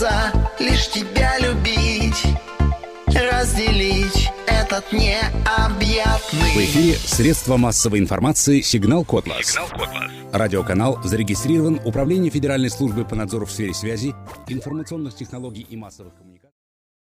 глаза, лишь тебя любить, разделить этот необъятный. В эфире средства массовой информации «Сигнал Котлас». «Сигнал Котлас». Радиоканал зарегистрирован Управлением Федеральной службы по надзору в сфере связи, информационных технологий и массовых коммуникаций.